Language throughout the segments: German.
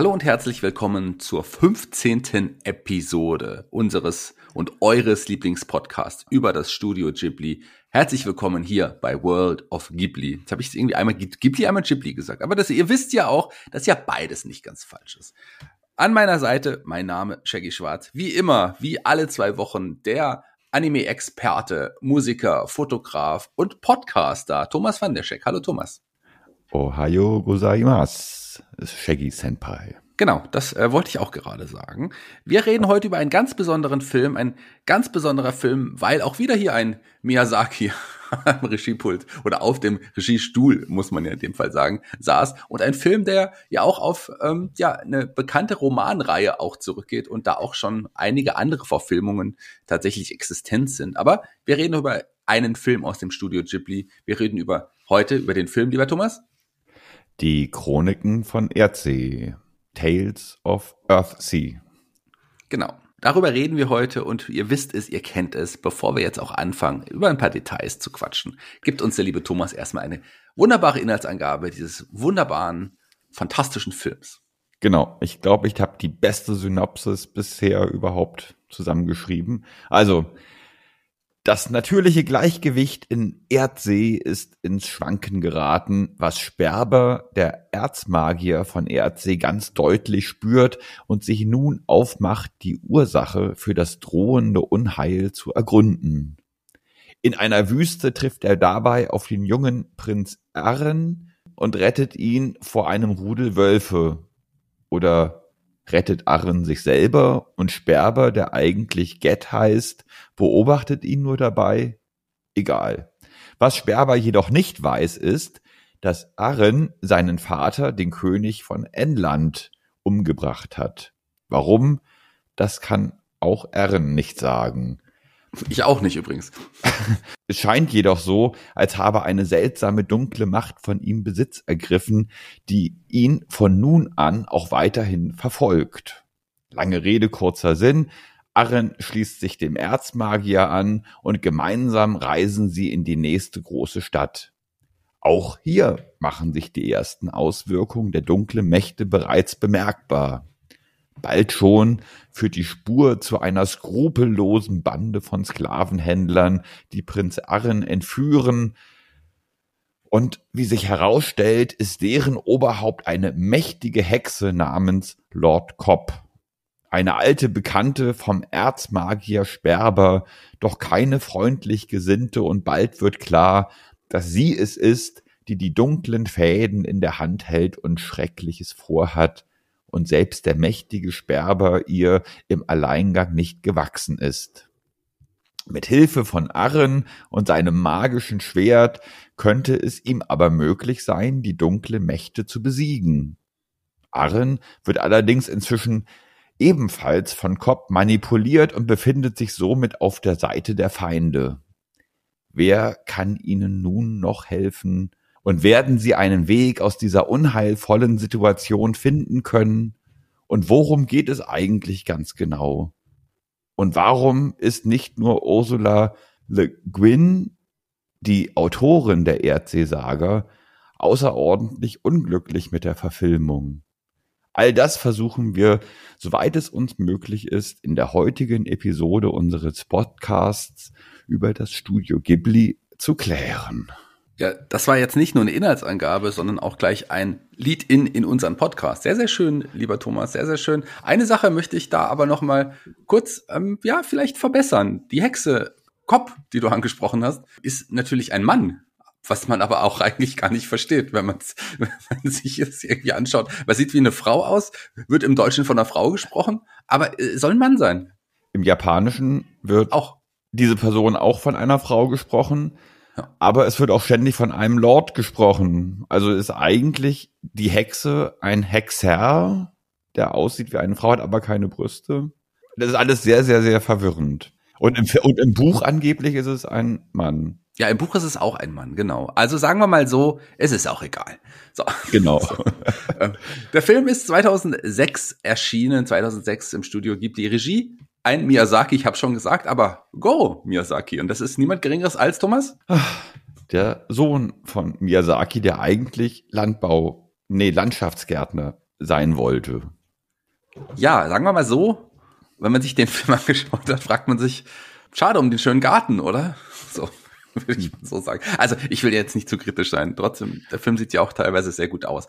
Hallo und herzlich willkommen zur 15. Episode unseres und eures Lieblingspodcasts über das Studio Ghibli. Herzlich willkommen hier bei World of Ghibli. Jetzt habe ich irgendwie einmal Ghibli, einmal Ghibli gesagt. Aber das, ihr wisst ja auch, dass ja beides nicht ganz falsch ist. An meiner Seite mein Name Shaggy Schwarz. Wie immer, wie alle zwei Wochen, der Anime-Experte, Musiker, Fotograf und Podcaster Thomas van der Scheck. Hallo Thomas. Ohayo gozaimasu Shaggy Senpai. Genau, das äh, wollte ich auch gerade sagen. Wir reden heute über einen ganz besonderen Film, ein ganz besonderer Film, weil auch wieder hier ein Miyazaki am Regiepult oder auf dem Regiestuhl, muss man ja in dem Fall sagen, saß. Und ein Film, der ja auch auf ähm, ja, eine bekannte Romanreihe auch zurückgeht und da auch schon einige andere Verfilmungen tatsächlich existent sind. Aber wir reden über einen Film aus dem Studio Ghibli. Wir reden über heute über den Film, lieber Thomas. Die Chroniken von Erdsee. Tales of Earthsea. Genau. Darüber reden wir heute und ihr wisst es, ihr kennt es. Bevor wir jetzt auch anfangen, über ein paar Details zu quatschen, gibt uns der liebe Thomas erstmal eine wunderbare Inhaltsangabe dieses wunderbaren, fantastischen Films. Genau, ich glaube, ich habe die beste Synopsis bisher überhaupt zusammengeschrieben. Also, das natürliche Gleichgewicht in Erdsee ist ins Schwanken geraten, was Sperber, der Erzmagier von Erdsee, ganz deutlich spürt und sich nun aufmacht, die Ursache für das drohende Unheil zu ergründen. In einer Wüste trifft er dabei auf den jungen Prinz Arren und rettet ihn vor einem Rudel Wölfe oder rettet Arren sich selber und Sperber, der eigentlich Get heißt, beobachtet ihn nur dabei? Egal. Was Sperber jedoch nicht weiß, ist, dass Arren seinen Vater, den König von Enland, umgebracht hat. Warum? Das kann auch Arren nicht sagen. Ich auch nicht übrigens. es scheint jedoch so, als habe eine seltsame dunkle Macht von ihm Besitz ergriffen, die ihn von nun an auch weiterhin verfolgt. Lange Rede, kurzer Sinn. Arren schließt sich dem Erzmagier an und gemeinsam reisen sie in die nächste große Stadt. Auch hier machen sich die ersten Auswirkungen der dunklen Mächte bereits bemerkbar. Bald schon führt die Spur zu einer skrupellosen Bande von Sklavenhändlern, die Prinz Arren entführen. Und wie sich herausstellt, ist deren Oberhaupt eine mächtige Hexe namens Lord Cobb. Eine alte Bekannte vom Erzmagier Sperber, doch keine freundlich gesinnte und bald wird klar, dass sie es ist, die die dunklen Fäden in der Hand hält und Schreckliches vorhat, und selbst der mächtige Sperber ihr im Alleingang nicht gewachsen ist. Mit Hilfe von Arren und seinem magischen Schwert könnte es ihm aber möglich sein, die dunkle Mächte zu besiegen. Arren wird allerdings inzwischen ebenfalls von Cobb manipuliert und befindet sich somit auf der Seite der Feinde. Wer kann ihnen nun noch helfen? Und werden sie einen Weg aus dieser unheilvollen Situation finden können? Und worum geht es eigentlich ganz genau? Und warum ist nicht nur Ursula Le Guin, die Autorin der Erdseesaga, außerordentlich unglücklich mit der Verfilmung? All das versuchen wir, soweit es uns möglich ist, in der heutigen Episode unseres Podcasts über das Studio Ghibli zu klären. Ja, das war jetzt nicht nur eine Inhaltsangabe, sondern auch gleich ein Lead-in in unseren Podcast. Sehr, sehr schön, lieber Thomas, sehr, sehr schön. Eine Sache möchte ich da aber noch mal kurz, ähm, ja, vielleicht verbessern. Die Hexe Kopp, die du angesprochen hast, ist natürlich ein Mann. was man aber auch eigentlich gar nicht versteht, wenn, wenn man sich das irgendwie anschaut. Man sieht wie eine Frau aus, wird im Deutschen von einer Frau gesprochen, aber äh, soll ein Mann sein. Im Japanischen wird auch diese Person auch von einer Frau gesprochen. Aber es wird auch ständig von einem Lord gesprochen. Also ist eigentlich die Hexe ein Hexer, der aussieht wie eine Frau, hat aber keine Brüste. Das ist alles sehr, sehr, sehr verwirrend. Und im, und im Buch angeblich ist es ein Mann. Ja, im Buch ist es auch ein Mann, genau. Also sagen wir mal so, es ist auch egal. So. Genau. So. Ähm, der Film ist 2006 erschienen, 2006 im Studio gibt die Regie. Ein Miyazaki, ich habe schon gesagt, aber Go Miyazaki. Und das ist niemand Geringeres als Thomas? Der Sohn von Miyazaki, der eigentlich Landbau, nee, Landschaftsgärtner sein wollte. Ja, sagen wir mal so, wenn man sich den Film angeschaut hat, fragt man sich, schade um den schönen Garten, oder? So. würde ich mal so sagen. Also ich will jetzt nicht zu kritisch sein. Trotzdem, der Film sieht ja auch teilweise sehr gut aus.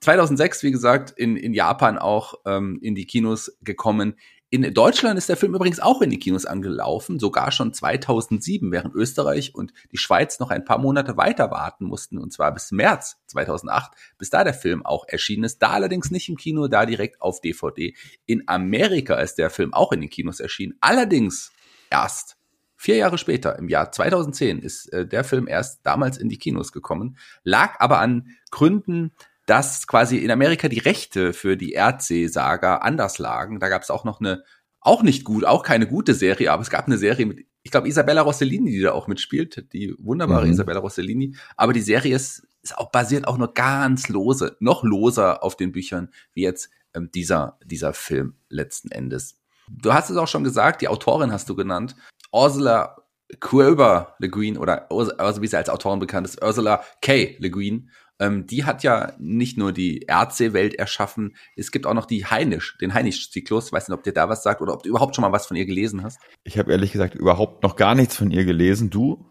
2006, wie gesagt, in, in Japan auch ähm, in die Kinos gekommen. In Deutschland ist der Film übrigens auch in die Kinos angelaufen, sogar schon 2007, während Österreich und die Schweiz noch ein paar Monate weiter warten mussten, und zwar bis März 2008, bis da der Film auch erschienen ist. Da allerdings nicht im Kino, da direkt auf DVD. In Amerika ist der Film auch in den Kinos erschienen, allerdings erst Vier Jahre später, im Jahr 2010, ist äh, der Film erst damals in die Kinos gekommen, lag aber an Gründen, dass quasi in Amerika die Rechte für die Erdsee-Saga anders lagen. Da gab es auch noch eine, auch nicht gut, auch keine gute Serie, aber es gab eine Serie mit, ich glaube, Isabella Rossellini, die da auch mitspielt, die wunderbare mhm. Isabella Rossellini. Aber die Serie ist, ist auch basiert auch nur ganz lose, noch loser auf den Büchern, wie jetzt ähm, dieser, dieser Film letzten Endes. Du hast es auch schon gesagt, die Autorin hast du genannt. Ursula Quilber Le Guin oder also wie sie als Autorin bekannt ist, Ursula K. Le Guin. Ähm, die hat ja nicht nur die Erdsee-Welt erschaffen, es gibt auch noch die Heinisch, den Heinisch-Zyklus. Weiß nicht, ob dir da was sagt oder ob du überhaupt schon mal was von ihr gelesen hast. Ich habe ehrlich gesagt überhaupt noch gar nichts von ihr gelesen. Du?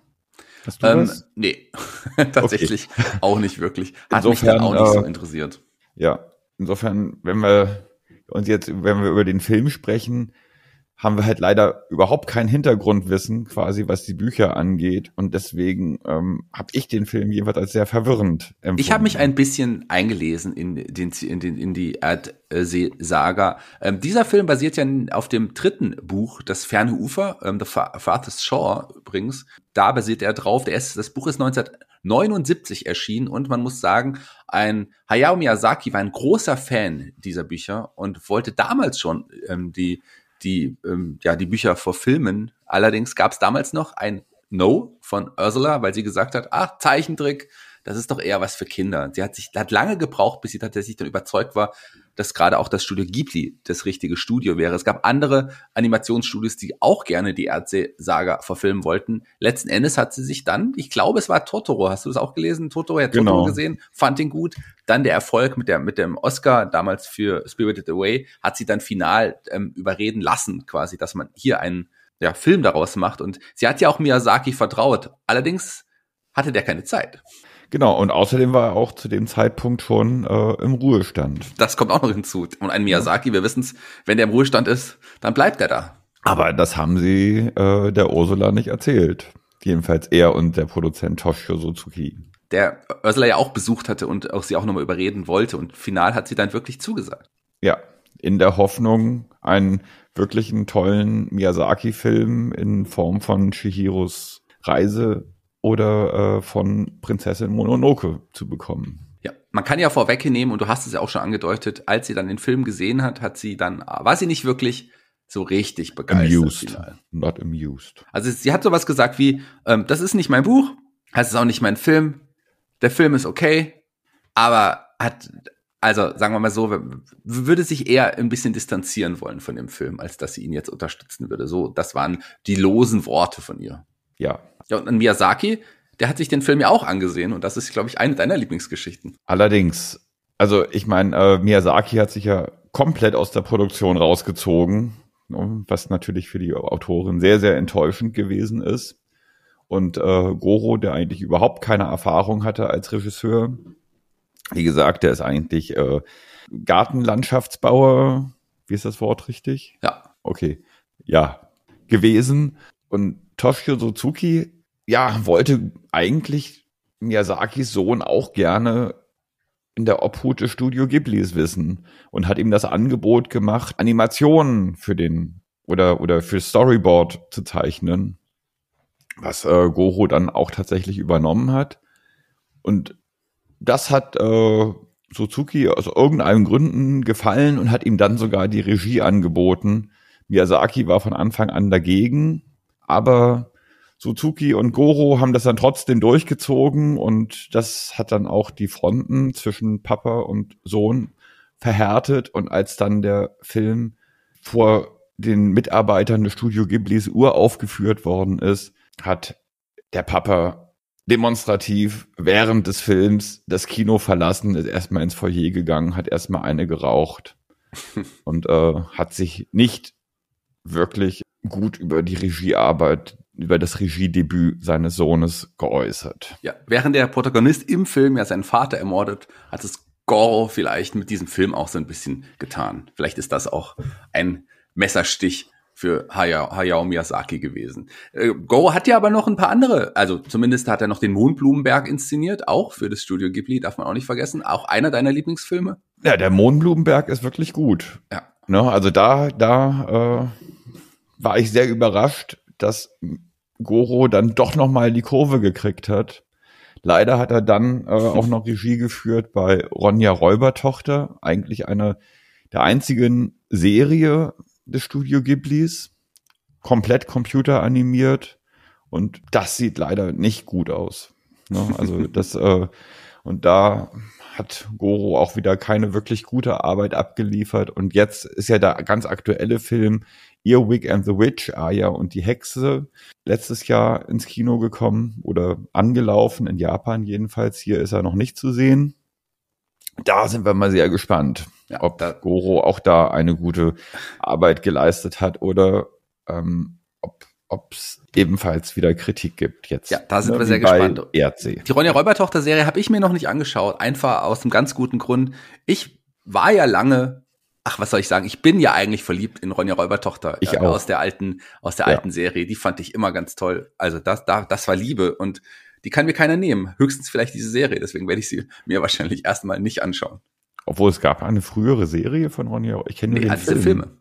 Hast du ähm, was? Nee, tatsächlich okay. auch nicht wirklich. Hat insofern, mich dann auch nicht äh, so interessiert. Ja, insofern, wenn wir uns jetzt, wenn wir über den Film sprechen, haben wir halt leider überhaupt kein Hintergrundwissen quasi, was die Bücher angeht. Und deswegen ähm, habe ich den Film jeweils als sehr verwirrend empfunden. Ich habe mich ein bisschen eingelesen in, den, in, den, in die Erdsee-Saga. Ähm, dieser Film basiert ja auf dem dritten Buch, Das ferne Ufer, ähm, The Farthest Shore übrigens. Da basiert er drauf. Der ist, das Buch ist 1979 erschienen und man muss sagen, ein Hayao Miyazaki war ein großer Fan dieser Bücher und wollte damals schon ähm, die die, ähm, ja, die Bücher verfilmen. Allerdings gab es damals noch ein No von Ursula, weil sie gesagt hat, ach, Zeichentrick, das ist doch eher was für Kinder. Sie hat sich, hat lange gebraucht, bis sie tatsächlich dann überzeugt war, dass gerade auch das Studio Ghibli das richtige Studio wäre. Es gab andere Animationsstudios, die auch gerne die Erdsee-Saga verfilmen wollten. Letzten Endes hat sie sich dann, ich glaube, es war Totoro, hast du das auch gelesen? Totoro, hat genau. Totoro gesehen, fand ihn gut. Dann der Erfolg mit der, mit dem Oscar damals für Spirited Away hat sie dann final ähm, überreden lassen, quasi, dass man hier einen ja, Film daraus macht. Und sie hat ja auch Miyazaki vertraut. Allerdings hatte der keine Zeit. Genau, und außerdem war er auch zu dem Zeitpunkt schon äh, im Ruhestand. Das kommt auch noch hinzu. Und ein Miyazaki, wir wissen es, wenn der im Ruhestand ist, dann bleibt er da. Aber das haben sie äh, der Ursula nicht erzählt. Jedenfalls er und der Produzent Toshio Suzuki. Der Ursula ja auch besucht hatte und auch sie auch nochmal überreden wollte. Und final hat sie dann wirklich zugesagt. Ja, in der Hoffnung, einen wirklichen tollen Miyazaki-Film in Form von Shihiros Reise oder äh, von Prinzessin Mononoke zu bekommen. Ja, man kann ja vorwegnehmen, und du hast es ja auch schon angedeutet, als sie dann den Film gesehen hat, hat sie dann, war sie nicht wirklich so richtig begeistert. Amused, final. not amused. Also sie hat sowas gesagt wie, ähm, das ist nicht mein Buch, das ist auch nicht mein Film, der Film ist okay, aber hat, also sagen wir mal so, würde sich eher ein bisschen distanzieren wollen von dem Film, als dass sie ihn jetzt unterstützen würde. So, das waren die losen Worte von ihr. Ja, ja, und Miyazaki, der hat sich den Film ja auch angesehen und das ist, glaube ich, eine deiner Lieblingsgeschichten. Allerdings, also ich meine, äh, Miyazaki hat sich ja komplett aus der Produktion rausgezogen, ne, was natürlich für die Autorin sehr, sehr enttäuschend gewesen ist. Und äh, Goro, der eigentlich überhaupt keine Erfahrung hatte als Regisseur, wie gesagt, der ist eigentlich äh, Gartenlandschaftsbauer, wie ist das Wort richtig? Ja. Okay, ja, gewesen. Und Toshio Suzuki, ja, wollte eigentlich Miyazakis Sohn auch gerne in der Obhut des Studio Ghiblis wissen und hat ihm das Angebot gemacht, Animationen für den oder oder für Storyboard zu zeichnen, was äh, Goro dann auch tatsächlich übernommen hat. Und das hat äh, Suzuki aus irgendeinem Gründen gefallen und hat ihm dann sogar die Regie angeboten. Miyazaki war von Anfang an dagegen, aber Suzuki und Goro haben das dann trotzdem durchgezogen und das hat dann auch die Fronten zwischen Papa und Sohn verhärtet. Und als dann der Film vor den Mitarbeitern des Studio Ghiblis uraufgeführt worden ist, hat der Papa demonstrativ während des Films das Kino verlassen, ist erstmal ins Foyer gegangen, hat erstmal eine geraucht und äh, hat sich nicht wirklich gut über die Regiearbeit über das Regiedebüt seines Sohnes geäußert. Ja, während der Protagonist im Film ja seinen Vater ermordet, hat es Goro vielleicht mit diesem Film auch so ein bisschen getan. Vielleicht ist das auch ein Messerstich für Hayao, Hayao Miyazaki gewesen. Äh, Goro hat ja aber noch ein paar andere, also zumindest hat er noch den Mondblumenberg inszeniert, auch für das Studio Ghibli, darf man auch nicht vergessen. Auch einer deiner Lieblingsfilme? Ja, der Mondblumenberg ist wirklich gut. Ja. Ne, also da, da äh, war ich sehr überrascht, dass Goro dann doch noch mal die Kurve gekriegt hat. Leider hat er dann äh, auch noch Regie geführt bei Ronja Räubertochter, eigentlich eine der einzigen Serie des Studio Ghiblis, komplett computeranimiert und das sieht leider nicht gut aus. Ne? Also das äh, und da hat Goro auch wieder keine wirklich gute Arbeit abgeliefert und jetzt ist ja der ganz aktuelle Film Earwig and the Witch, Aya und die Hexe, letztes Jahr ins Kino gekommen oder angelaufen, in Japan jedenfalls. Hier ist er noch nicht zu sehen. Da sind wir mal sehr gespannt, ob da Goro auch da eine gute Arbeit geleistet hat oder ähm, ob es ebenfalls wieder Kritik gibt jetzt. Ja, da sind ne, wir sehr gespannt. Erdsee. Die Ronja Räubertochter-Serie habe ich mir noch nicht angeschaut, einfach aus einem ganz guten Grund. Ich war ja lange ach, was soll ich sagen? Ich bin ja eigentlich verliebt in Ronja Räubertochter ich äh, auch. aus der alten, aus der ja. alten Serie. Die fand ich immer ganz toll. Also das, da, das war Liebe und die kann mir keiner nehmen. Höchstens vielleicht diese Serie. Deswegen werde ich sie mir wahrscheinlich erstmal nicht anschauen. Obwohl es gab eine frühere Serie von Ronja. Ich kenne nee, den Film. Filme.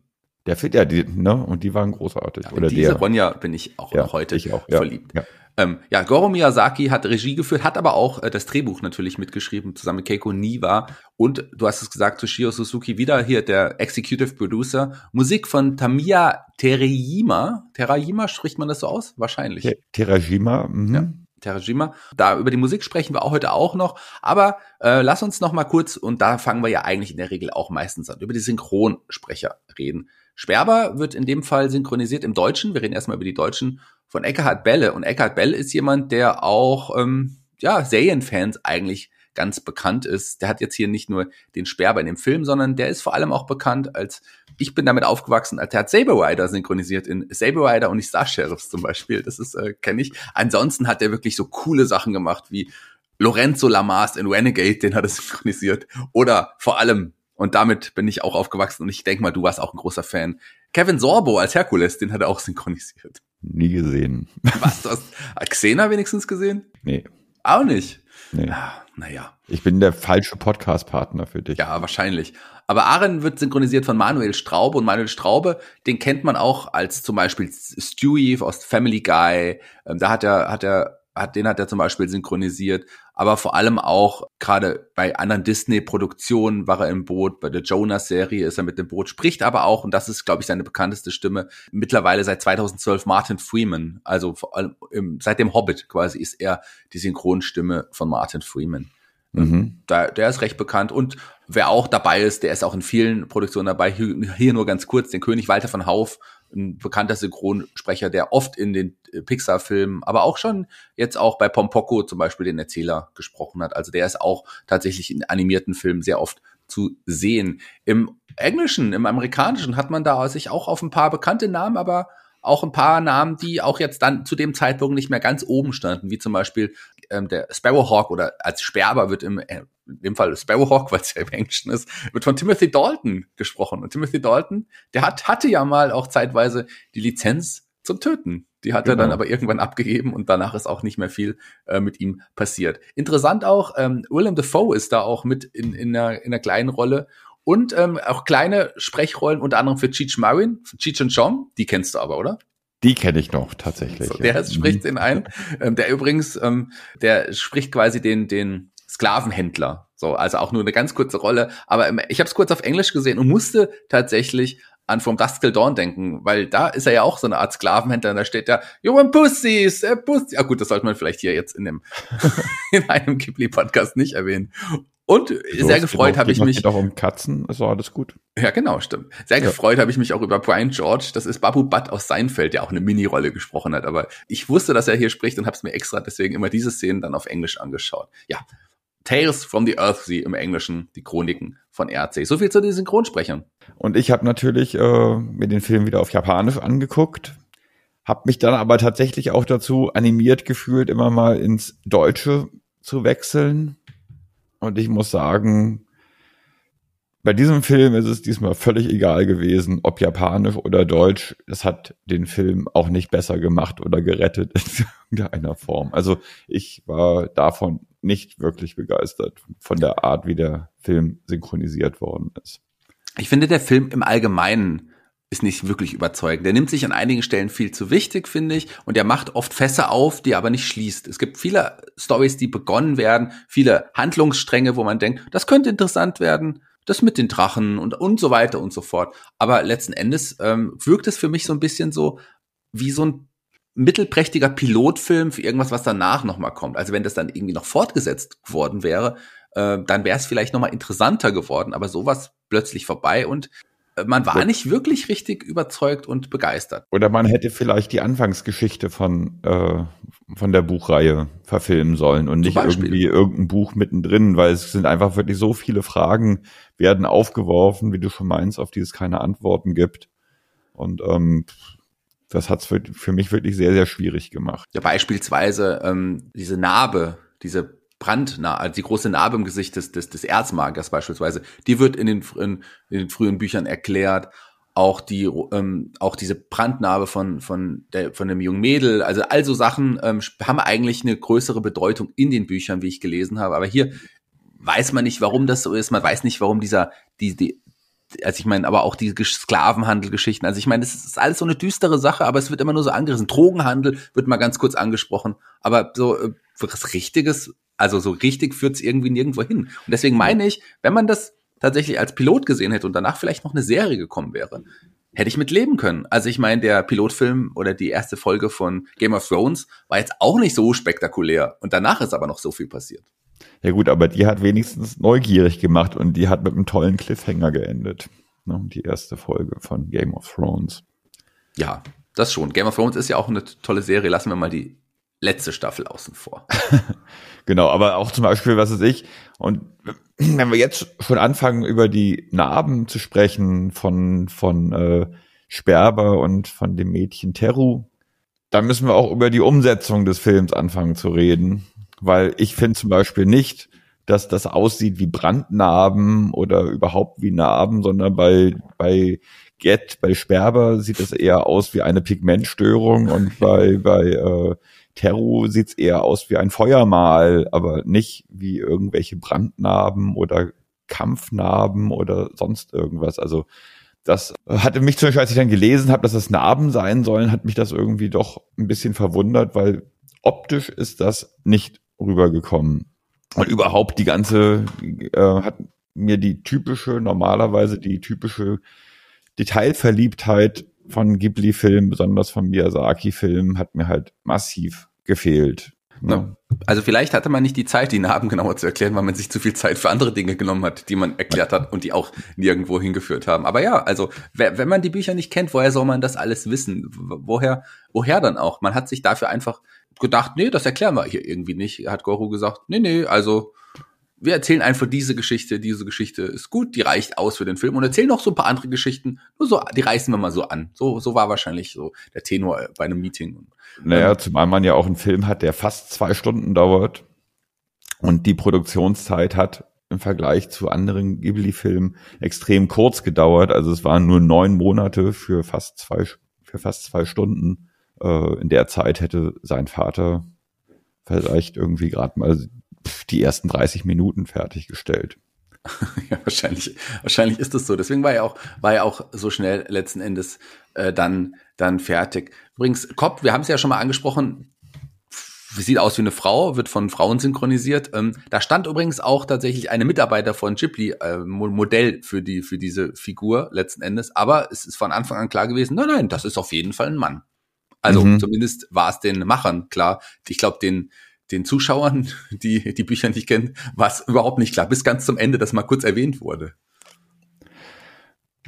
Der Film, ja, die, ne, und die waren großartig. Ja, Oder diese der. Ronja bin ich auch ja, noch heute ich auch, verliebt. Ja. Ähm, ja, Goro Miyazaki hat Regie geführt, hat aber auch äh, das Drehbuch natürlich mitgeschrieben, zusammen mit Keiko Niwa. Und du hast es gesagt, Toshio Suzuki, wieder hier der Executive Producer. Musik von Tamiya Terajima. Terajima, spricht man das so aus? Wahrscheinlich. Terajima, mhm. Ja. Terajima. Da über die Musik sprechen wir auch heute auch noch. Aber äh, lass uns noch mal kurz, und da fangen wir ja eigentlich in der Regel auch meistens an, über die Synchronsprecher reden. Sperber wird in dem Fall synchronisiert im Deutschen. Wir reden erstmal über die Deutschen von Eckhard Belle. Und Eckhard Belle ist jemand, der auch ähm, ja, Serienfans eigentlich ganz bekannt ist. Der hat jetzt hier nicht nur den Sperber in dem Film, sondern der ist vor allem auch bekannt als, ich bin damit aufgewachsen, als der hat Saber Rider synchronisiert in Saber Rider und die Star Sheriffs zum Beispiel. Das ist, äh, kenne ich. Ansonsten hat er wirklich so coole Sachen gemacht wie Lorenzo Lamas in Renegade, den hat er synchronisiert. Oder vor allem, und damit bin ich auch aufgewachsen und ich denke mal, du warst auch ein großer Fan. Kevin Sorbo als Herkules, den hat er auch synchronisiert. Nie gesehen. Was, du hast Xena wenigstens gesehen? Nee. Auch nicht? Nee. Ah, naja. Ich bin der falsche Podcast-Partner für dich. Ja, wahrscheinlich. Aber Aaron wird synchronisiert von Manuel Straube und Manuel Straube, den kennt man auch als zum Beispiel Stewie aus Family Guy. Ähm, da hat er, hat er hat, den hat er zum Beispiel synchronisiert, aber vor allem auch gerade bei anderen Disney-Produktionen war er im Boot, bei der Jonas-Serie ist er mit dem Boot, spricht aber auch, und das ist, glaube ich, seine bekannteste Stimme, mittlerweile seit 2012 Martin Freeman, also vor allem im, seit dem Hobbit quasi ist er die Synchronstimme von Martin Freeman. Mhm. Da, der ist recht bekannt und wer auch dabei ist, der ist auch in vielen Produktionen dabei. Hier, hier nur ganz kurz, den König Walter von Hauf ein bekannter Synchronsprecher, der oft in den äh, Pixar-Filmen, aber auch schon jetzt auch bei Pompoko zum Beispiel den Erzähler gesprochen hat. Also der ist auch tatsächlich in animierten Filmen sehr oft zu sehen. Im Englischen, im Amerikanischen hat man da sich auch auf ein paar bekannte Namen, aber auch ein paar Namen, die auch jetzt dann zu dem Zeitpunkt nicht mehr ganz oben standen, wie zum Beispiel ähm, der Sparrowhawk oder als Sperber wird im, äh, in dem Fall Sparrowhawk, weil es ja im Englischen ist, wird von Timothy Dalton gesprochen. Und Timothy Dalton, der hat, hatte ja mal auch zeitweise die Lizenz zum Töten. Die hat genau. er dann genau. aber irgendwann abgegeben und danach ist auch nicht mehr viel äh, mit ihm passiert. Interessant auch, ähm, Willem Dafoe ist da auch mit in, in, einer, in einer kleinen Rolle und ähm, auch kleine Sprechrollen, unter anderem für Cheech Marin, Cheech und Chong, die kennst du aber, oder? Die kenne ich noch tatsächlich. So, der ja. spricht den ein. Ähm, der übrigens, ähm, der spricht quasi den den Sklavenhändler. So, also auch nur eine ganz kurze Rolle. Aber ich habe es kurz auf Englisch gesehen und musste tatsächlich an From Dusk Till Dawn denken, weil da ist er ja auch so eine Art Sklavenhändler und da steht da, you want pussies, uh, pussies. Ja gut, das sollte man vielleicht hier jetzt in, dem, in einem Ghibli-Podcast nicht erwähnen. Und so, sehr gefreut habe ich mich. Es geht auch um Katzen, ist auch alles gut. Ja, genau, stimmt. Sehr ja. gefreut habe ich mich auch über Brian George. Das ist Babu Butt aus Seinfeld, der auch eine Mini-Rolle gesprochen hat. Aber ich wusste, dass er hier spricht und habe es mir extra deswegen immer diese Szenen dann auf Englisch angeschaut. Ja, Tales from the Earthsea im Englischen, die Chroniken von RC. So viel zu den Synchronsprechern. Und ich habe natürlich äh, mir den Film wieder auf Japanisch angeguckt, habe mich dann aber tatsächlich auch dazu animiert gefühlt, immer mal ins Deutsche zu wechseln. Und ich muss sagen, bei diesem Film ist es diesmal völlig egal gewesen, ob japanisch oder deutsch. Das hat den Film auch nicht besser gemacht oder gerettet in irgendeiner Form. Also ich war davon nicht wirklich begeistert von der Art, wie der Film synchronisiert worden ist. Ich finde, der Film im Allgemeinen ist nicht wirklich überzeugend. Der nimmt sich an einigen Stellen viel zu wichtig, finde ich, und er macht oft Fässer auf, die er aber nicht schließt. Es gibt viele Stories, die begonnen werden, viele Handlungsstränge, wo man denkt, das könnte interessant werden, das mit den Drachen und und so weiter und so fort. Aber letzten Endes ähm, wirkt es für mich so ein bisschen so wie so ein mittelprächtiger Pilotfilm für irgendwas, was danach nochmal kommt. Also wenn das dann irgendwie noch fortgesetzt worden wäre, äh, dann wäre es vielleicht nochmal interessanter geworden. Aber sowas plötzlich vorbei und äh, man war nicht wirklich richtig überzeugt und begeistert. Oder man hätte vielleicht die Anfangsgeschichte von, äh, von der Buchreihe verfilmen sollen und nicht irgendwie irgendein Buch mittendrin, weil es sind einfach wirklich so viele Fragen werden aufgeworfen, wie du schon meinst, auf die es keine Antworten gibt. Und ähm, das hat es für, für mich wirklich sehr, sehr schwierig gemacht. Ja, beispielsweise ähm, diese Narbe, diese Brandnarbe, also die große Narbe im Gesicht des, des, des Erzmagers beispielsweise, die wird in den, in, in den frühen Büchern erklärt. Auch die, ähm, auch diese Brandnarbe von, von, der, von dem jungen Mädel, also all so Sachen ähm, haben eigentlich eine größere Bedeutung in den Büchern, wie ich gelesen habe. Aber hier weiß man nicht, warum das so ist. Man weiß nicht, warum dieser, die, die, also ich meine, aber auch die Sklavenhandelgeschichten. Also ich meine, das ist alles so eine düstere Sache, aber es wird immer nur so angerissen. Drogenhandel wird mal ganz kurz angesprochen, aber so äh, was Richtiges, also so richtig führt es irgendwie nirgendwo hin. Und deswegen meine ich, wenn man das tatsächlich als Pilot gesehen hätte und danach vielleicht noch eine Serie gekommen wäre, hätte ich mit leben können. Also ich meine, der Pilotfilm oder die erste Folge von Game of Thrones war jetzt auch nicht so spektakulär und danach ist aber noch so viel passiert. Ja gut, aber die hat wenigstens neugierig gemacht und die hat mit einem tollen Cliffhanger geendet. Ne, die erste Folge von Game of Thrones. Ja, das schon. Game of Thrones ist ja auch eine tolle Serie. Lassen wir mal die letzte Staffel außen vor. genau, aber auch zum Beispiel, was weiß ich, und wenn wir jetzt schon anfangen, über die Narben zu sprechen von, von äh, Sperber und von dem Mädchen Teru, dann müssen wir auch über die Umsetzung des Films anfangen zu reden weil ich finde zum Beispiel nicht, dass das aussieht wie Brandnarben oder überhaupt wie Narben, sondern bei, bei Get, bei Sperber sieht es eher aus wie eine Pigmentstörung und bei, bei äh, Teru sieht es eher aus wie ein Feuermal, aber nicht wie irgendwelche Brandnarben oder Kampfnarben oder sonst irgendwas. Also das hatte mich zum Beispiel, als ich dann gelesen habe, dass das Narben sein sollen, hat mich das irgendwie doch ein bisschen verwundert, weil optisch ist das nicht rübergekommen. Und überhaupt die ganze äh, hat mir die typische, normalerweise die typische Detailverliebtheit von Ghibli-Filmen, besonders von Miyazaki-Filmen, hat mir halt massiv gefehlt. Ne? Also vielleicht hatte man nicht die Zeit, die Narben genauer zu erklären, weil man sich zu viel Zeit für andere Dinge genommen hat, die man erklärt hat und die auch nirgendwo hingeführt haben. Aber ja, also wenn man die Bücher nicht kennt, woher soll man das alles wissen? Woher, woher dann auch? Man hat sich dafür einfach gedacht, nee, das erklären wir hier irgendwie nicht. Hat Goro gesagt, nee, nee, also wir erzählen einfach diese Geschichte, diese Geschichte ist gut, die reicht aus für den Film und erzählen noch so ein paar andere Geschichten, nur so, die reißen wir mal so an. So, so war wahrscheinlich so der Tenor bei einem Meeting. Naja, ähm, zumal man ja auch einen Film hat, der fast zwei Stunden dauert und die Produktionszeit hat im Vergleich zu anderen Ghibli-Filmen extrem kurz gedauert. Also es waren nur neun Monate für fast zwei, für fast zwei Stunden. Äh, in der Zeit hätte sein Vater vielleicht irgendwie gerade mal die ersten 30 Minuten fertiggestellt. ja, wahrscheinlich, wahrscheinlich ist es so. Deswegen war er auch, war er auch so schnell letzten Endes äh, dann, dann fertig. Übrigens, Kopp, wir haben es ja schon mal angesprochen, sieht aus wie eine Frau, wird von Frauen synchronisiert. Ähm, da stand übrigens auch tatsächlich eine Mitarbeiter von Ghibli äh, Modell für die für diese Figur letzten Endes. Aber es ist von Anfang an klar gewesen, nein, nein, das ist auf jeden Fall ein Mann. Also mhm. zumindest war es den Machern klar. Ich glaube, den den Zuschauern, die die Bücher nicht kennen, war es überhaupt nicht klar, bis ganz zum Ende, dass mal kurz erwähnt wurde.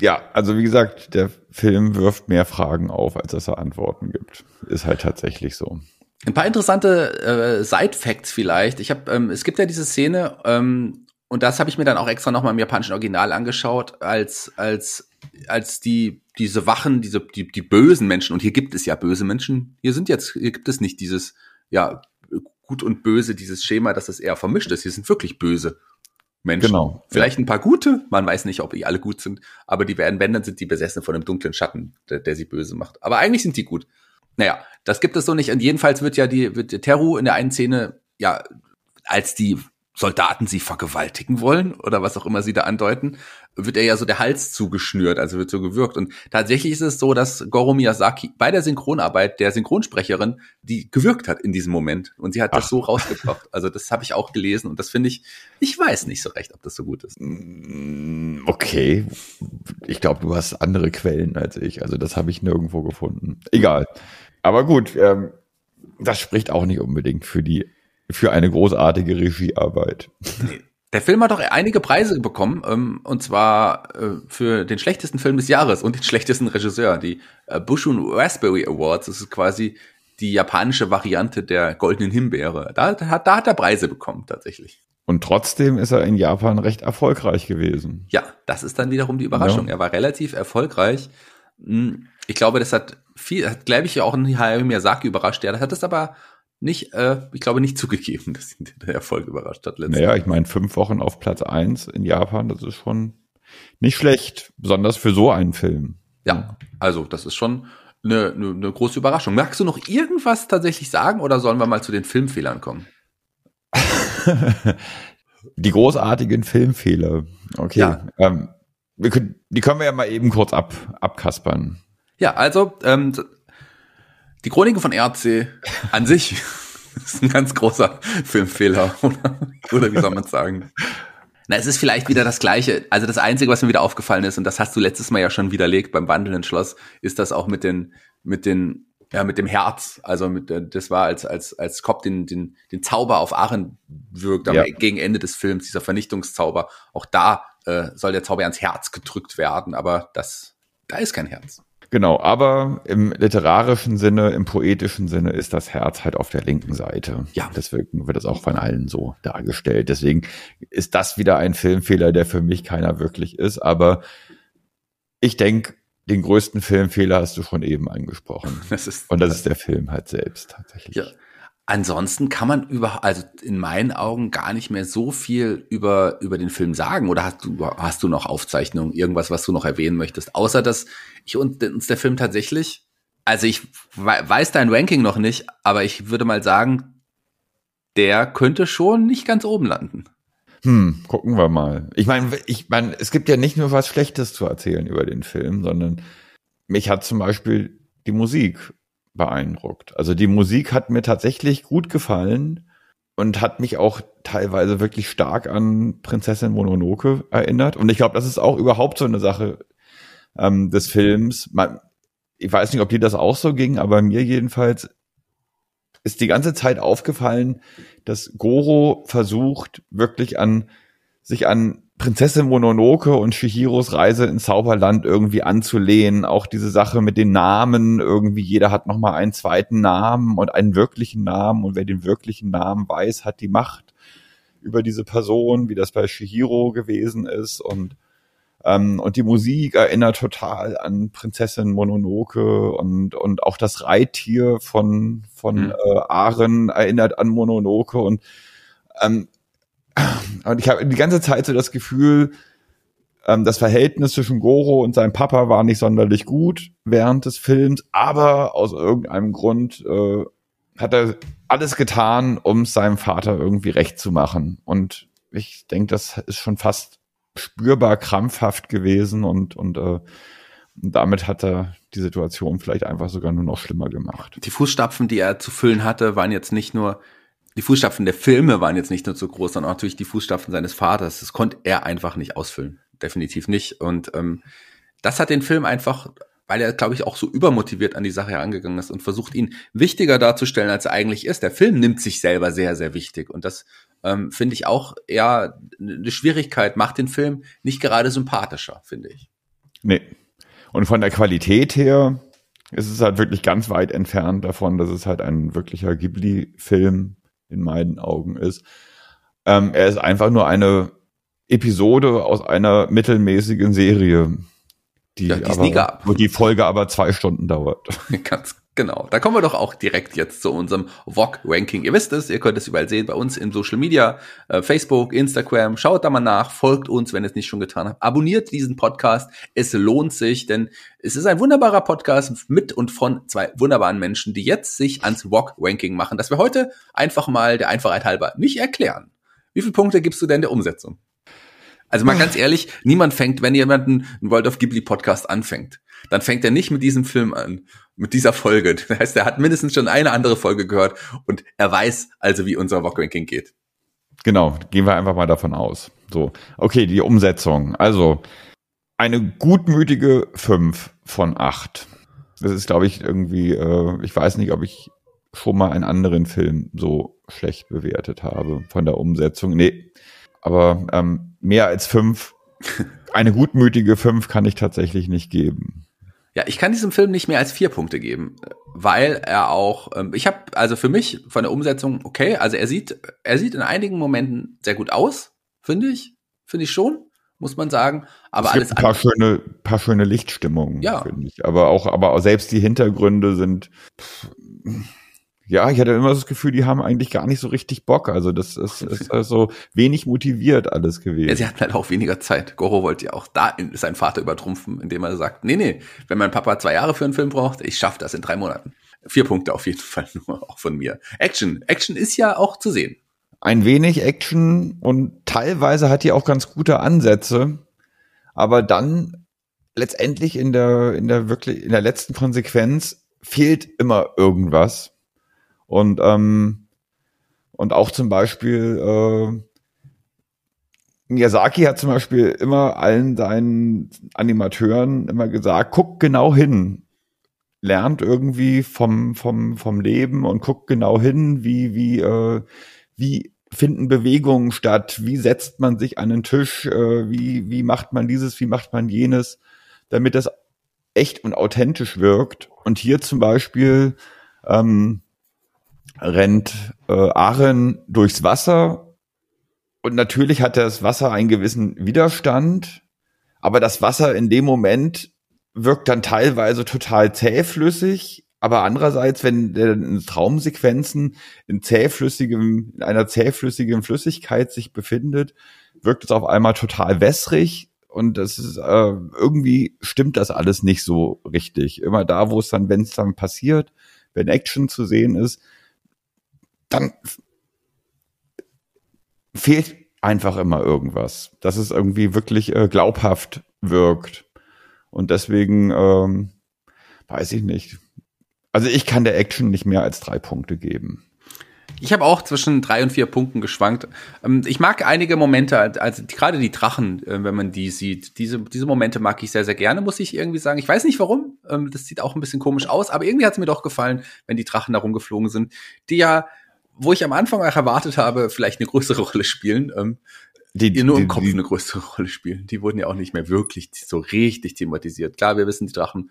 Ja, also wie gesagt, der Film wirft mehr Fragen auf, als dass er Antworten gibt. Ist halt tatsächlich so. Ein paar interessante äh, Side-Facts vielleicht. Ich habe, ähm, es gibt ja diese Szene, ähm, und das habe ich mir dann auch extra nochmal im japanischen Original angeschaut, als als als die diese Wachen, diese die die bösen Menschen und hier gibt es ja böse Menschen. Hier sind jetzt hier gibt es nicht dieses ja gut und böse, dieses Schema, dass es eher vermischt ist. Hier sind wirklich böse Menschen. Genau. Vielleicht ja. ein paar gute, man weiß nicht, ob die alle gut sind, aber die werden, wenn, dann sind die besessen von einem dunklen Schatten, der, der sie böse macht. Aber eigentlich sind die gut. Naja, das gibt es so nicht. Und jedenfalls wird ja die, wird Teru in der einen Szene, ja, als die Soldaten sie vergewaltigen wollen oder was auch immer sie da andeuten, wird er ja so der Hals zugeschnürt, also wird so gewürgt. Und tatsächlich ist es so, dass Goro Miyazaki bei der Synchronarbeit der Synchronsprecherin die gewürgt hat in diesem Moment. Und sie hat Ach. das so rausgebracht. Also das habe ich auch gelesen und das finde ich, ich weiß nicht so recht, ob das so gut ist. Mm, okay. Ich glaube, du hast andere Quellen als ich. Also das habe ich nirgendwo gefunden. Egal. Aber gut, ähm, das spricht auch nicht unbedingt für die für eine großartige Regiearbeit. Der Film hat doch einige Preise bekommen, ähm, und zwar äh, für den schlechtesten Film des Jahres und den schlechtesten Regisseur. Die äh, Bushun Raspberry Awards, das ist quasi die japanische Variante der goldenen Himbeere. Da, da, da hat er Preise bekommen, tatsächlich. Und trotzdem ist er in Japan recht erfolgreich gewesen. Ja, das ist dann wiederum die Überraschung. Ja. Er war relativ erfolgreich. Hm, ich glaube, das hat viel, hat, glaube ich, auch ein Hayao Miyazaki überrascht. Ja, das hat es aber nicht, äh, ich glaube, nicht zugegeben, dass ihn der Erfolg überrascht hat. Naja, ich meine, fünf Wochen auf Platz eins in Japan, das ist schon nicht schlecht, besonders für so einen Film. Ja, also das ist schon eine, eine, eine große Überraschung. Magst du noch irgendwas tatsächlich sagen oder sollen wir mal zu den Filmfehlern kommen? die großartigen Filmfehler. Okay. Ja. Ähm, können, die können wir ja mal eben kurz ab, abkaspern. Ja, also ähm, die Chroniken von RC an sich ist ein ganz großer Filmfehler, oder, oder wie soll man sagen? Na, es ist vielleicht wieder das Gleiche. Also das Einzige, was mir wieder aufgefallen ist, und das hast du letztes Mal ja schon widerlegt beim wandelnden Schloss, ist das auch mit den, mit den, ja, mit dem Herz. Also mit, das war als, als, als Cobb den, den, den Zauber auf Aachen wirkt, aber ja. gegen Ende des Films, dieser Vernichtungszauber, auch da äh, soll der Zauber ans Herz gedrückt werden, aber das, da ist kein Herz. Genau, aber im literarischen Sinne, im poetischen Sinne ist das Herz halt auf der linken Seite. Ja. Deswegen wird es auch von allen so dargestellt. Deswegen ist das wieder ein Filmfehler, der für mich keiner wirklich ist. Aber ich denke, den größten Filmfehler hast du schon eben angesprochen. Das ist, Und das ist der Film halt selbst tatsächlich. Ja. Ansonsten kann man über, also in meinen Augen gar nicht mehr so viel über, über den Film sagen. Oder hast du, hast du noch Aufzeichnungen, irgendwas, was du noch erwähnen möchtest? Außer, dass ich uns der Film tatsächlich, also ich weiß dein Ranking noch nicht, aber ich würde mal sagen, der könnte schon nicht ganz oben landen. Hm, gucken wir mal. Ich meine, ich meine, es gibt ja nicht nur was Schlechtes zu erzählen über den Film, sondern mich hat zum Beispiel die Musik beeindruckt. Also die Musik hat mir tatsächlich gut gefallen und hat mich auch teilweise wirklich stark an Prinzessin Mononoke erinnert. Und ich glaube, das ist auch überhaupt so eine Sache ähm, des Films. Man, ich weiß nicht, ob dir das auch so ging, aber mir jedenfalls ist die ganze Zeit aufgefallen, dass Goro versucht, wirklich an sich an Prinzessin Mononoke und Shihiros Reise ins Zauberland irgendwie anzulehnen. Auch diese Sache mit den Namen, irgendwie jeder hat nochmal einen zweiten Namen und einen wirklichen Namen und wer den wirklichen Namen weiß, hat die Macht über diese Person, wie das bei Shihiro gewesen ist und ähm, und die Musik erinnert total an Prinzessin Mononoke und und auch das Reittier von von mhm. äh, Aren erinnert an Mononoke und ähm, und ich habe die ganze Zeit so das Gefühl, Ähm, das Verhältnis zwischen Goro und seinem Papa war nicht sonderlich gut während des Films, aber aus irgendeinem Grund äh, hat er alles getan, um seinem Vater irgendwie recht zu machen. Und ich denke, das ist schon fast spürbar krampfhaft gewesen und, und äh, damit hat er die Situation vielleicht einfach sogar nur noch schlimmer gemacht. Die Fußstapfen, die er zu füllen hatte, waren jetzt nicht nur, die Fußstapfen der Filme waren jetzt nicht nur so groß, sondern auch natürlich die Fußstapfen seines Vaters. Das konnte er einfach nicht ausfüllen. Definitiv nicht. Und ähm, das hat den Film einfach, weil er, glaube ich, auch so übermotiviert an die Sache herangegangen ist und versucht, ihn wichtiger darzustellen, als er eigentlich ist. Der Film nimmt sich selber sehr, sehr wichtig. Und das ähm, finde ich auch eher eine Schwierigkeit, macht den Film nicht gerade sympathischer, finde ich. Nee, und von der Qualität her ist es halt wirklich ganz weit entfernt davon, dass es halt ein wirklicher Ghibli-Film in meinen Augen ist. Ähm, er ist einfach nur eine Episode aus einer mittelmäßigen Serie, die, ja, die aber, wo die Folge aber zwei Stunden dauert. Ganz Genau, da kommen wir doch auch direkt jetzt zu unserem VOG-Ranking. Ihr wisst es, ihr könnt es überall sehen bei uns in Social Media, äh, Facebook, Instagram. Schaut da mal nach, folgt uns, wenn ihr es nicht schon getan habt. Abonniert diesen Podcast, es lohnt sich, denn es ist ein wunderbarer Podcast mit und von zwei wunderbaren Menschen, die jetzt sich ans VOG-Ranking machen, das wir heute einfach mal der Einfachheit halber nicht erklären. Wie viele Punkte gibst du denn der Umsetzung? Also mal ganz ehrlich, niemand fängt, wenn jemand einen World of Ghibli Podcast anfängt, dann fängt er nicht mit diesem Film an mit dieser Folge. Das heißt, er hat mindestens schon eine andere Folge gehört und er weiß also, wie unser Wok Ranking geht. Genau, gehen wir einfach mal davon aus. So, okay, die Umsetzung. Also eine gutmütige 5 von 8. Das ist, glaube ich, irgendwie, äh, ich weiß nicht, ob ich schon mal einen anderen Film so schlecht bewertet habe von der Umsetzung. Nee, aber ähm, mehr als 5, eine gutmütige 5 kann ich tatsächlich nicht geben. Ja, ich kann diesem Film nicht mehr als vier Punkte geben, weil er auch, ähm, ich habe also für mich von der Umsetzung okay, also er sieht, er sieht in einigen Momenten sehr gut aus, finde ich, finde ich schon, muss man sagen. Aber es alles gibt ein paar schöne, paar schöne Lichtstimmungen, ja. finde ich. Aber auch, aber auch selbst die Hintergründe sind. Pff, ja, ich hatte immer das Gefühl, die haben eigentlich gar nicht so richtig Bock. Also das ist, ist also wenig motiviert alles gewesen. Ja, sie hatten halt auch weniger Zeit. Goro wollte ja auch da seinen Vater übertrumpfen, indem er sagt, nee, nee, wenn mein Papa zwei Jahre für einen Film braucht, ich schaffe das in drei Monaten. Vier Punkte auf jeden Fall nur auch von mir. Action. Action ist ja auch zu sehen. Ein wenig Action und teilweise hat die auch ganz gute Ansätze. Aber dann letztendlich in der, in der wirklich, in der letzten Konsequenz fehlt immer irgendwas und, ähm, und auch zum Beispiel, äh, Miyazaki hat zum Beispiel immer allen seinen Animateuren immer gesagt, guck genau hin, lernt irgendwie vom, vom, vom Leben und guckt genau hin, wie, wie, äh, wie finden Bewegungen statt, wie setzt man sich an den Tisch, äh, wie, wie macht man dieses, wie macht man jenes, damit das echt und authentisch wirkt. Und hier zum Beispiel ähm, rennt äh, Aren durchs Wasser. Und natürlich hat das Wasser einen gewissen Widerstand, aber das Wasser in dem Moment wirkt dann teilweise total zähflüssig, aber andererseits, wenn der in Traumsequenzen in zähflüssigem, in einer zähflüssigen Flüssigkeit sich befindet, wirkt es auf einmal total wässrig. Und das ist äh, irgendwie stimmt das alles nicht so richtig. Immer da, wo es dann, wenn es dann passiert, wenn Action zu sehen ist, dann fehlt einfach immer irgendwas, dass es irgendwie wirklich äh, glaubhaft wirkt. Und deswegen ähm, weiß ich nicht. Also ich kann der Action nicht mehr als drei Punkte geben. Ich habe auch zwischen drei und vier Punkten geschwankt. Ähm, ich mag einige Momente, also gerade die Drachen, äh, wenn man die sieht. Diese, diese Momente mag ich sehr, sehr gerne, muss ich irgendwie sagen. Ich weiß nicht warum. Ähm, das sieht auch ein bisschen komisch aus, aber irgendwie hat es mir doch gefallen, wenn die Drachen da rumgeflogen sind, die ja wo ich am Anfang auch erwartet habe, vielleicht eine größere Rolle spielen, ähm, die, die nur im Kopf die, eine größere Rolle spielen. Die wurden ja auch nicht mehr wirklich so richtig thematisiert. Klar, wir wissen, die Drachen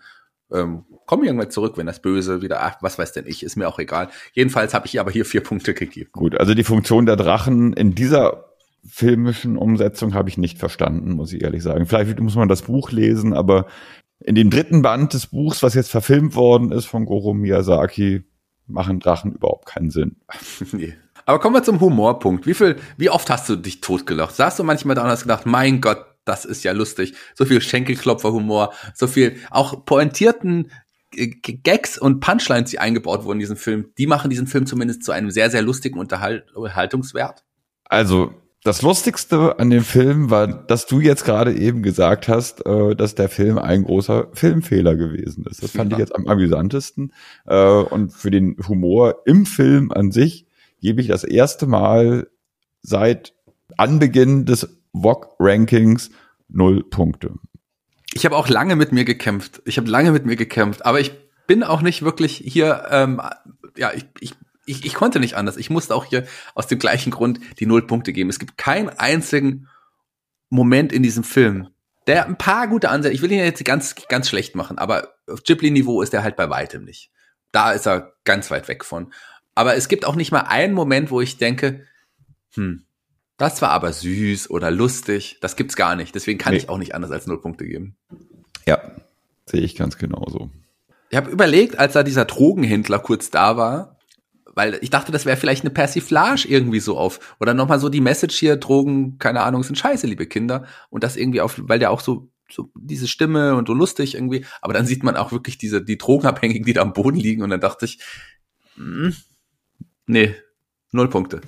ähm, kommen irgendwann zurück, wenn das Böse wieder, ach, was weiß denn ich, ist mir auch egal. Jedenfalls habe ich aber hier vier Punkte gegeben. Gut, also die Funktion der Drachen in dieser filmischen Umsetzung habe ich nicht verstanden, muss ich ehrlich sagen. Vielleicht muss man das Buch lesen, aber in dem dritten Band des Buchs, was jetzt verfilmt worden ist von Goro Miyazaki, machen Drachen überhaupt keinen Sinn. nee. Aber kommen wir zum Humorpunkt. Wie viel, wie oft hast du dich totgelacht? Saßt du manchmal da und hast gedacht, mein Gott, das ist ja lustig. So viel Schenkelklopfer-Humor, so viel auch pointierten äh, Gags und Punchlines, die eingebaut wurden in diesem Film, die machen diesen Film zumindest zu einem sehr, sehr lustigen Unterhalt Unterhaltungswert. Also, das Lustigste an dem Film war, dass du jetzt gerade eben gesagt hast, äh, dass der Film ein großer Filmfehler gewesen ist. Das fand ja. ich jetzt am amüsantesten. Äh, und für den Humor im Film an sich gebe ich das erste Mal seit Anbeginn des VOG-Rankings null Punkte. Ich habe auch lange mit mir gekämpft. Ich habe lange mit mir gekämpft, aber ich bin auch nicht wirklich hier, ähm, ja, ich, ich, ich, ich konnte nicht anders. Ich musste auch hier aus dem gleichen Grund die null Punkte geben. Es gibt keinen einzigen Moment in diesem Film, der ein paar gute Ansätze, ich will ihn jetzt ganz, ganz schlecht machen, aber auf Ghibli-Niveau ist er halt bei weitem nicht. Da ist er ganz weit weg von. Aber es gibt auch nicht mal einen Moment, wo ich denke, hm, das war aber süß oder lustig. Das gibt's gar nicht. Deswegen kann nee. ich auch nicht anders als null Punkte geben. Ja, sehe ich ganz genauso. Ich habe überlegt, als da dieser Drogenhändler kurz da war, weil ich dachte, das wäre vielleicht eine Persiflage irgendwie so auf oder nochmal so die Message hier Drogen, keine Ahnung, sind scheiße, liebe Kinder und das irgendwie auf, weil der auch so so diese Stimme und so lustig irgendwie, aber dann sieht man auch wirklich diese die Drogenabhängigen, die da am Boden liegen und dann dachte ich, mh, hm, nee, null Punkte.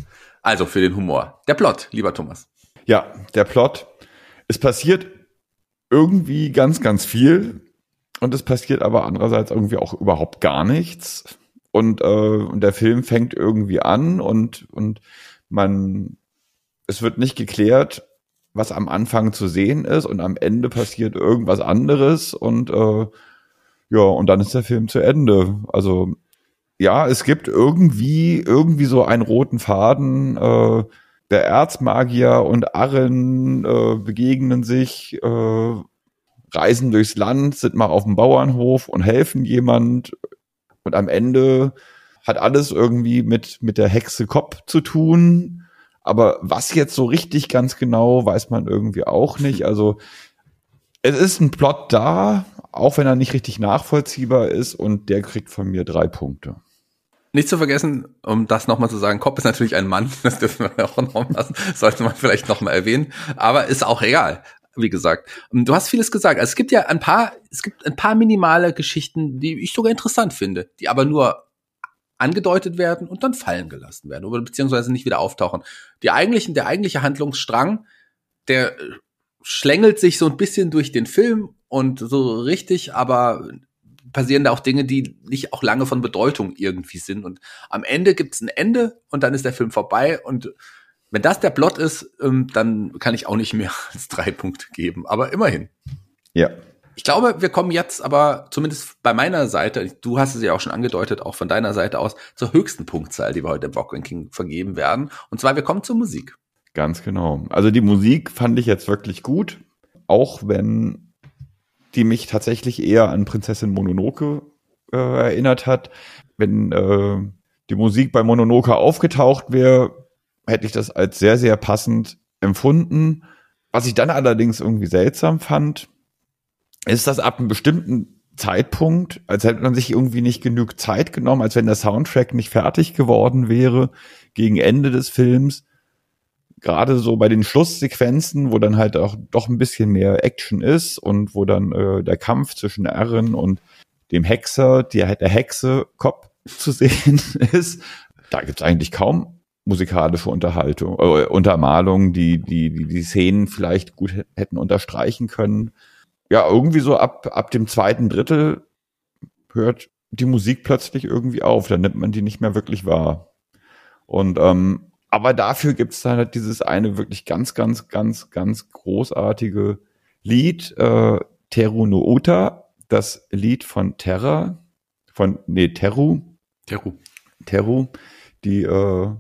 Also für den Humor. Der Plot, lieber Thomas. Ja, der Plot. Es passiert irgendwie ganz, ganz viel und es passiert aber andererseits irgendwie auch überhaupt gar nichts. Und, äh, der Film fängt irgendwie an und, und man, es wird nicht geklärt, was am Anfang zu sehen ist und am Ende passiert irgendwas anderes und äh, ja, und dann ist der Film zu Ende. Also ja, es gibt irgendwie, irgendwie so einen roten Faden. Äh, der Erzmagier und Arren äh, begegnen sich, äh, reisen durchs Land, sind mal auf dem Bauernhof und helfen jemand. Und am Ende hat alles irgendwie mit, mit der Hexe Kopp zu tun. Aber was jetzt so richtig ganz genau, weiß man irgendwie auch nicht. Also es ist ein Plot da, auch wenn er nicht richtig nachvollziehbar ist und der kriegt von mir drei Punkte. Nicht zu vergessen, um das nochmal zu sagen, Kopp ist natürlich ein Mann, das dürfen wir auch noch lassen, sollte man vielleicht nochmal erwähnen, aber ist auch egal, wie gesagt. Du hast vieles gesagt. Also es gibt ja ein paar, es gibt ein paar minimale Geschichten, die ich sogar interessant finde, die aber nur angedeutet werden und dann fallen gelassen werden oder beziehungsweise nicht wieder auftauchen. Die eigentlichen, der eigentliche Handlungsstrang, der schlängelt sich so ein bisschen durch den Film und so richtig, aber passieren da auch Dinge, die nicht auch lange von Bedeutung irgendwie sind. Und am Ende gibt's ein Ende und dann ist der Film vorbei. Und wenn das der Plot ist, ähm, dann kann ich auch nicht mehr als drei Punkte geben. Aber immerhin. Ja. Ich glaube, wir kommen jetzt aber zumindest bei meiner Seite, du hast es ja auch schon angedeutet, auch von deiner Seite aus, zur höchsten Punktzahl, die wir heute im Rock Ranking vergeben werden. Und zwar, wir kommen zur Musik. Ganz genau. Also die Musik fand ich jetzt wirklich gut, auch wenn die mich tatsächlich eher an Prinzessin Mononoke äh, erinnert hat. Wenn äh, die Musik bei Mononoke aufgetaucht wäre, hätte ich das als sehr, sehr passend empfunden. Was ich dann allerdings irgendwie seltsam fand, ist, dass ab einem bestimmten Zeitpunkt, als hätte man sich irgendwie nicht genug Zeit genommen, als wenn der Soundtrack nicht fertig geworden wäre, gegen Ende des Films, gerade so bei den Schlusssequenzen, wo dann halt auch doch ein bisschen mehr Action ist und wo dann äh, der Kampf zwischen Aaron und dem Hexer, der, der Hexe Kopf zu sehen ist, da gibt's eigentlich kaum musikalische Unterhaltung, äh, Untermalung, die, die, die die Szenen vielleicht gut hätten unterstreichen können. Ja, irgendwie so ab, ab dem zweiten Drittel hört die Musik plötzlich irgendwie auf, dann nimmt man die nicht mehr wirklich wahr. Und ähm, aber dafür gibt es dann halt dieses eine wirklich ganz, ganz, ganz, ganz großartige Lied, äh, Teru no Uta, das Lied von Terra, von, nee, Teru. Teru. Teru, die äh,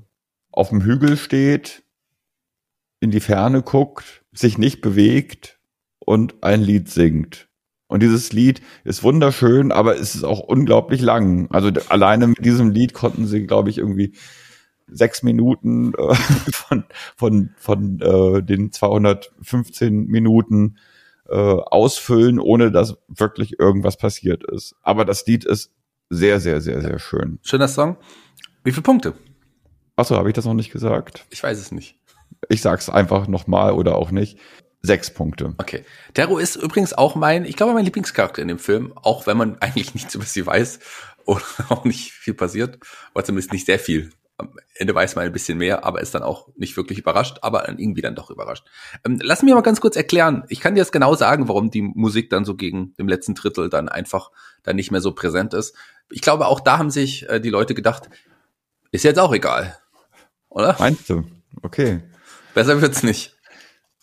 auf dem Hügel steht, in die Ferne guckt, sich nicht bewegt und ein Lied singt. Und dieses Lied ist wunderschön, aber es ist auch unglaublich lang. Also alleine mit diesem Lied konnten sie, glaube ich, irgendwie sechs Minuten äh, von, von, von äh, den 215 Minuten äh, ausfüllen, ohne dass wirklich irgendwas passiert ist. Aber das Lied ist sehr, sehr, sehr, sehr schön. Schöner Song. Wie viele Punkte? Achso, habe ich das noch nicht gesagt? Ich weiß es nicht. Ich sag's einfach nochmal oder auch nicht. Sechs Punkte. Okay. Tero ist übrigens auch mein, ich glaube, mein Lieblingscharakter in dem Film, auch wenn man eigentlich nichts über sie weiß oder auch nicht viel passiert, oder zumindest nicht sehr viel. Am Ende weiß man ein bisschen mehr, aber ist dann auch nicht wirklich überrascht, aber irgendwie dann doch überrascht. Ähm, lass mich mal ganz kurz erklären. Ich kann dir jetzt genau sagen, warum die Musik dann so gegen dem letzten Drittel dann einfach dann nicht mehr so präsent ist. Ich glaube, auch da haben sich äh, die Leute gedacht, ist jetzt auch egal. Oder? Meinst du? Okay. Besser wird's nicht.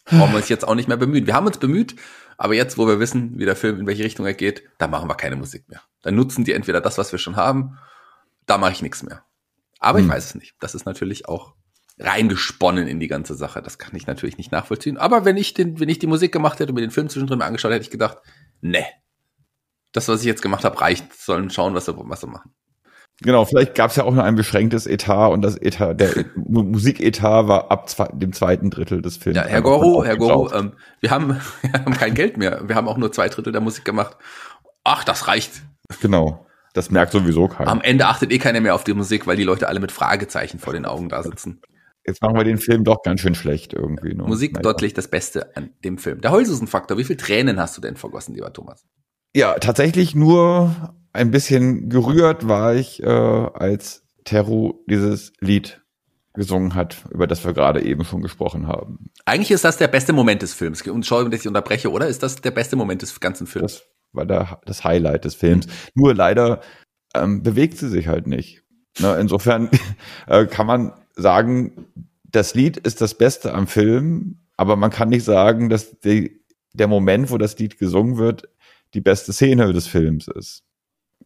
Brauchen wir uns jetzt auch nicht mehr bemühen. Wir haben uns bemüht, aber jetzt, wo wir wissen, wie der Film, in welche Richtung er geht, da machen wir keine Musik mehr. Dann nutzen die entweder das, was wir schon haben, da mache ich nichts mehr. Aber hm. ich weiß es nicht. Das ist natürlich auch reingesponnen in die ganze Sache. Das kann ich natürlich nicht nachvollziehen. Aber wenn ich den, wenn ich die Musik gemacht hätte und mir den Film zwischendrin mal angeschaut, hätte ich gedacht, ne, das, was ich jetzt gemacht habe, reicht. Sollen schauen, was sie, was sie machen. Genau, vielleicht gab es ja auch nur ein beschränktes Etat und das Etat, der Musiketat war ab zwei, dem zweiten Drittel des Films. Ja, Herr Goro, Herr Goro, ähm, wir, haben, wir haben kein Geld mehr. Wir haben auch nur zwei Drittel der Musik gemacht. Ach, das reicht. Genau. Das merkt sowieso keiner. Am Ende achtet eh keiner mehr auf die Musik, weil die Leute alle mit Fragezeichen vor den Augen da sitzen. Jetzt machen wir den Film doch ganz schön schlecht irgendwie. Ne? Musik naja. deutlich das Beste an dem Film. Der Heulsusen-Faktor, wie viel Tränen hast du denn vergossen, lieber Thomas? Ja, tatsächlich nur ein bisschen gerührt war ich, äh, als Teru dieses Lied gesungen hat, über das wir gerade eben schon gesprochen haben. Eigentlich ist das der beste Moment des Films. Und Entschuldigung, dass ich unterbreche, oder? Ist das der beste Moment des ganzen Films? Das war der, das Highlight des Films. Nur leider ähm, bewegt sie sich halt nicht. Ne, insofern äh, kann man sagen, das Lied ist das Beste am Film, aber man kann nicht sagen, dass die, der Moment, wo das Lied gesungen wird, die beste Szene des Films ist.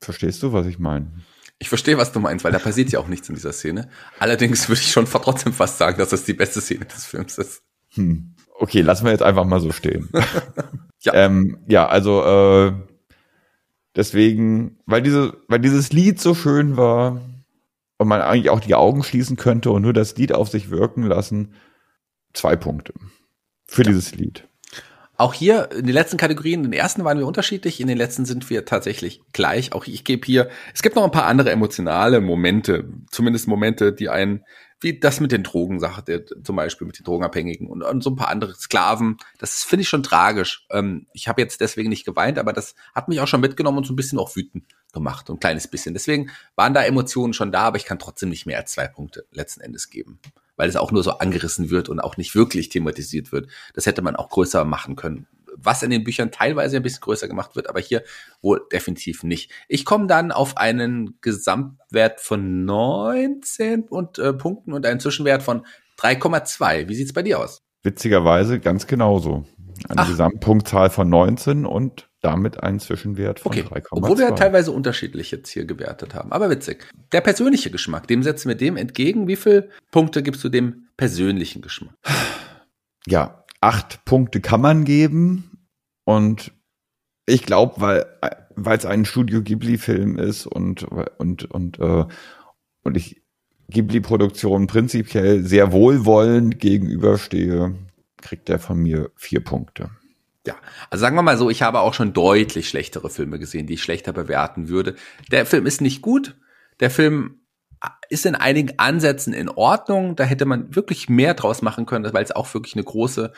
Verstehst du, was ich meine? Ich verstehe, was du meinst, weil da passiert ja auch nichts in dieser Szene. Allerdings würde ich schon trotzdem fast sagen, dass das die beste Szene des Films ist. Hm. Okay, lassen wir jetzt einfach mal so stehen. ja. Ähm, ja, also äh, deswegen, weil diese, weil dieses Lied so schön war und man eigentlich auch die Augen schließen könnte und nur das Lied auf sich wirken lassen, zwei Punkte für ja. dieses Lied. Auch hier in den letzten Kategorien, in den ersten waren wir unterschiedlich, in den letzten sind wir tatsächlich gleich. Auch ich gebe hier, es gibt noch ein paar andere emotionale Momente, zumindest Momente, die einen, wie das mit den Drogensachen, zum Beispiel mit den Drogenabhängigen und, und so ein paar andere Sklaven. Das finde ich schon tragisch. Ähm, ich habe jetzt deswegen nicht geweint, aber das hat mich auch schon mitgenommen und so ein bisschen auch wütend gemacht, ein kleines bisschen. Deswegen waren da Emotionen schon da, aber ich kann trotzdem nicht mehr als zwei Punkte letzten Endes geben weil es auch nur so angerissen wird und auch nicht wirklich thematisiert wird. Das hätte man auch größer machen können. Was in den Büchern teilweise ein bisschen größer gemacht wird, aber hier wohl definitiv nicht. Ich komme dann auf einen Gesamtwert von 19 und, äh, Punkten und einen Zwischenwert von 3,2. Wie sieht's bei dir aus? Witzigerweise ganz genauso. Eine Ach. Gesamtpunktzahl von 19 und damit einen Zwischenwert von okay. 3,2. Obwohl wir teilweise unterschiedlich jetzt hier gewertet haben. Aber witzig. Der persönliche Geschmack, dem setzen wir dem entgegen. Wie viele Punkte gibst du dem persönlichen Geschmack? Ja, acht Punkte kann man geben. Und ich glaube, weil weil es ein Studio Ghibli-Film ist und und und äh, und ich Ghibli-Produktionen prinzipiell sehr wohlwollend gegenüberstehe, kriegt er von mir vier Punkte. Ja, also sagen wir mal so, ich habe auch schon deutlich schlechtere Filme gesehen, die ich schlechter bewerten würde. Der Film ist nicht gut. Der Film ist in einigen Ansätzen in Ordnung. Da hätte man wirklich mehr draus machen können, weil es auch wirklich eine große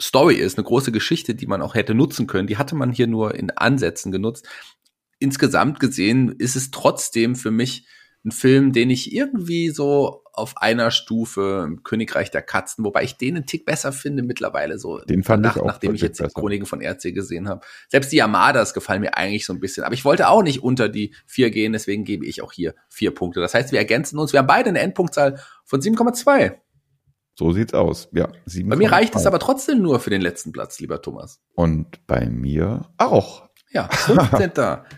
Story ist, eine große Geschichte, die man auch hätte nutzen können. Die hatte man hier nur in Ansätzen genutzt. Insgesamt gesehen ist es trotzdem für mich ein Film, den ich irgendwie so auf einer Stufe im Königreich der Katzen, wobei ich den einen Tick besser finde mittlerweile so. Den fand nach, ich auch nachdem ich jetzt die Chroniken von RC gesehen habe. Selbst die Yamadas gefallen mir eigentlich so ein bisschen, aber ich wollte auch nicht unter die vier gehen, deswegen gebe ich auch hier vier Punkte. Das heißt, wir ergänzen uns. Wir haben beide eine Endpunktzahl von 7,2. So sieht's aus. Ja, 7, bei mir reicht es aber trotzdem nur für den letzten Platz, lieber Thomas. Und bei mir auch. Ja, 15.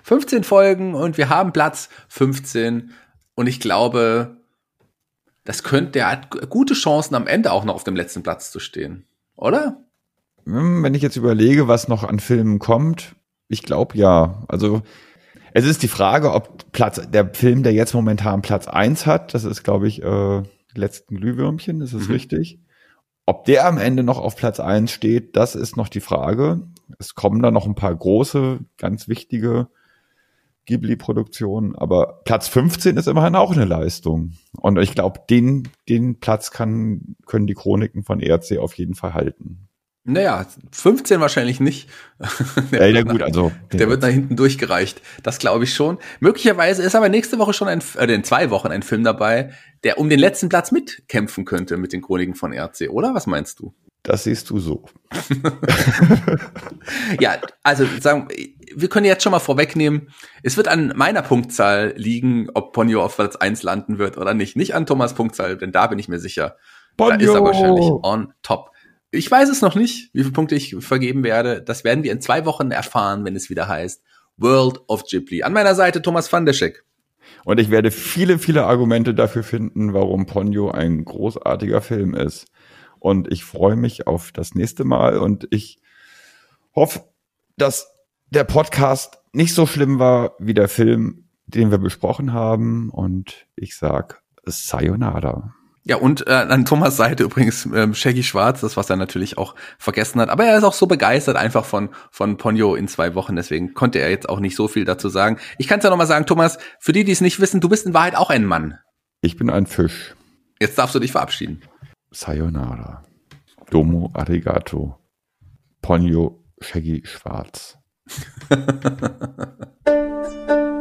15 Folgen und wir haben Platz 15 und ich glaube, das könnte, der hat gute Chancen, am Ende auch noch auf dem letzten Platz zu stehen. Oder? Hm, wenn ich jetzt überlege, was noch an Filmen kommt, ich glaube ja. Also es ist die Frage, ob Platz, der Film, der jetzt momentan Platz eins hat, das ist, glaube ich, äh, die letzten Glühwürmchen, ist es mhm. richtig? Ob der am Ende noch auf Platz eins steht, das ist noch die Frage. Es kommen da noch ein paar große, ganz wichtige Ghibli-Produktion, aber Platz 15 ist immerhin auch eine Leistung. Und ich glaube, den, den Platz kann, können die Chroniken von ERC auf jeden Fall halten. Naja, 15 wahrscheinlich nicht. der, ja, gut, also. Der wird nach hinten durchgereicht. Das glaube ich schon. Möglicherweise ist aber nächste Woche schon ein, äh, in zwei Wochen ein Film dabei, der um den letzten Platz mitkämpfen könnte mit den Chroniken von RC, oder? Was meinst du? Das siehst du so. ja, also sagen, wir können jetzt schon mal vorwegnehmen, es wird an meiner Punktzahl liegen, ob Ponyo auf Platz 1 landen wird oder nicht. Nicht an Thomas Punktzahl, denn da bin ich mir sicher. Ponyo. Da ist er wahrscheinlich on top. Ich weiß es noch nicht, wie viele Punkte ich vergeben werde. Das werden wir in zwei Wochen erfahren, wenn es wieder heißt World of Ghibli. An meiner Seite Thomas van der Scheck. Und ich werde viele, viele Argumente dafür finden, warum Ponyo ein großartiger Film ist. Und ich freue mich auf das nächste Mal und ich hoffe, dass der Podcast nicht so schlimm war wie der Film, den wir besprochen haben. Und ich sag Sayonara. Ja, und äh, an Thomas Seite übrigens ähm, Shaggy Schwarz, das was er natürlich auch vergessen hat. Aber er ist auch so begeistert einfach von von Ponyo in zwei Wochen, deswegen konnte er jetzt auch nicht so viel dazu sagen. Ich kann es ja nochmal sagen, Thomas, für die, die es nicht wissen, du bist in Wahrheit auch ein Mann. Ich bin ein Fisch. Jetzt darfst du dich verabschieden. Sayonara. Domo arigato. Ponyo Shaggy Schwarz.